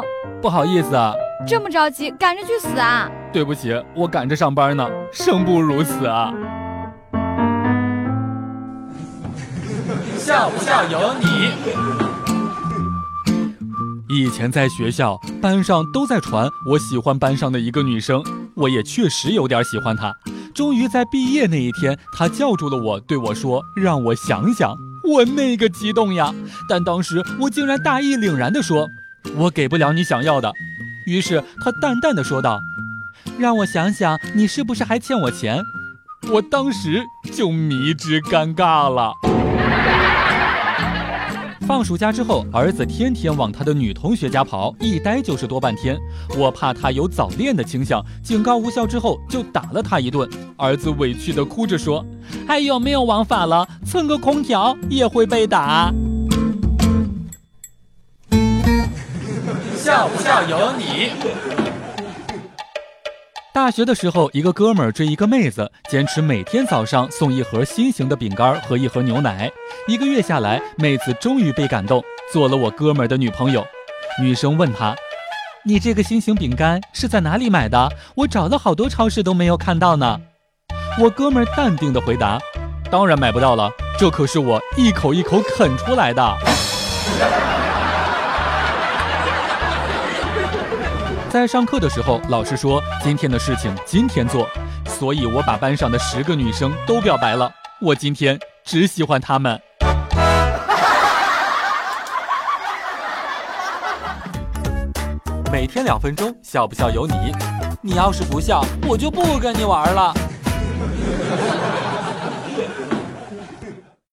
哦。不好意思啊，这么着急，赶着去死啊？对不起，我赶着上班呢，生不如死啊。笑不笑由你。以前在学校，班上都在传我喜欢班上的一个女生，我也确实有点喜欢她。终于在毕业那一天，她叫住了我，对我说：“让我想想。”我那个激动呀！但当时我竟然大义凛然地说：“我给不了你想要的。”于是他淡淡的说道：“让我想想，你是不是还欠我钱？”我当时就迷之尴尬了。放暑假之后，儿子天天往他的女同学家跑，一待就是多半天。我怕他有早恋的倾向，警告无效之后就打了他一顿。儿子委屈的哭着说：“还有没有王法了？蹭个空调也会被打。”笑不笑由你。大学的时候，一个哥们儿追一个妹子，坚持每天早上送一盒心形的饼干和一盒牛奶。一个月下来，妹子终于被感动，做了我哥们儿的女朋友。女生问他：“你这个心形饼干是在哪里买的？我找了好多超市都没有看到呢。”我哥们儿淡定的回答：“当然买不到了，这可是我一口一口啃出来的。”在上课的时候，老师说今天的事情今天做，所以我把班上的十个女生都表白了。我今天只喜欢她们。每天两分钟，笑不笑由你。你要是不笑，我就不跟你玩了。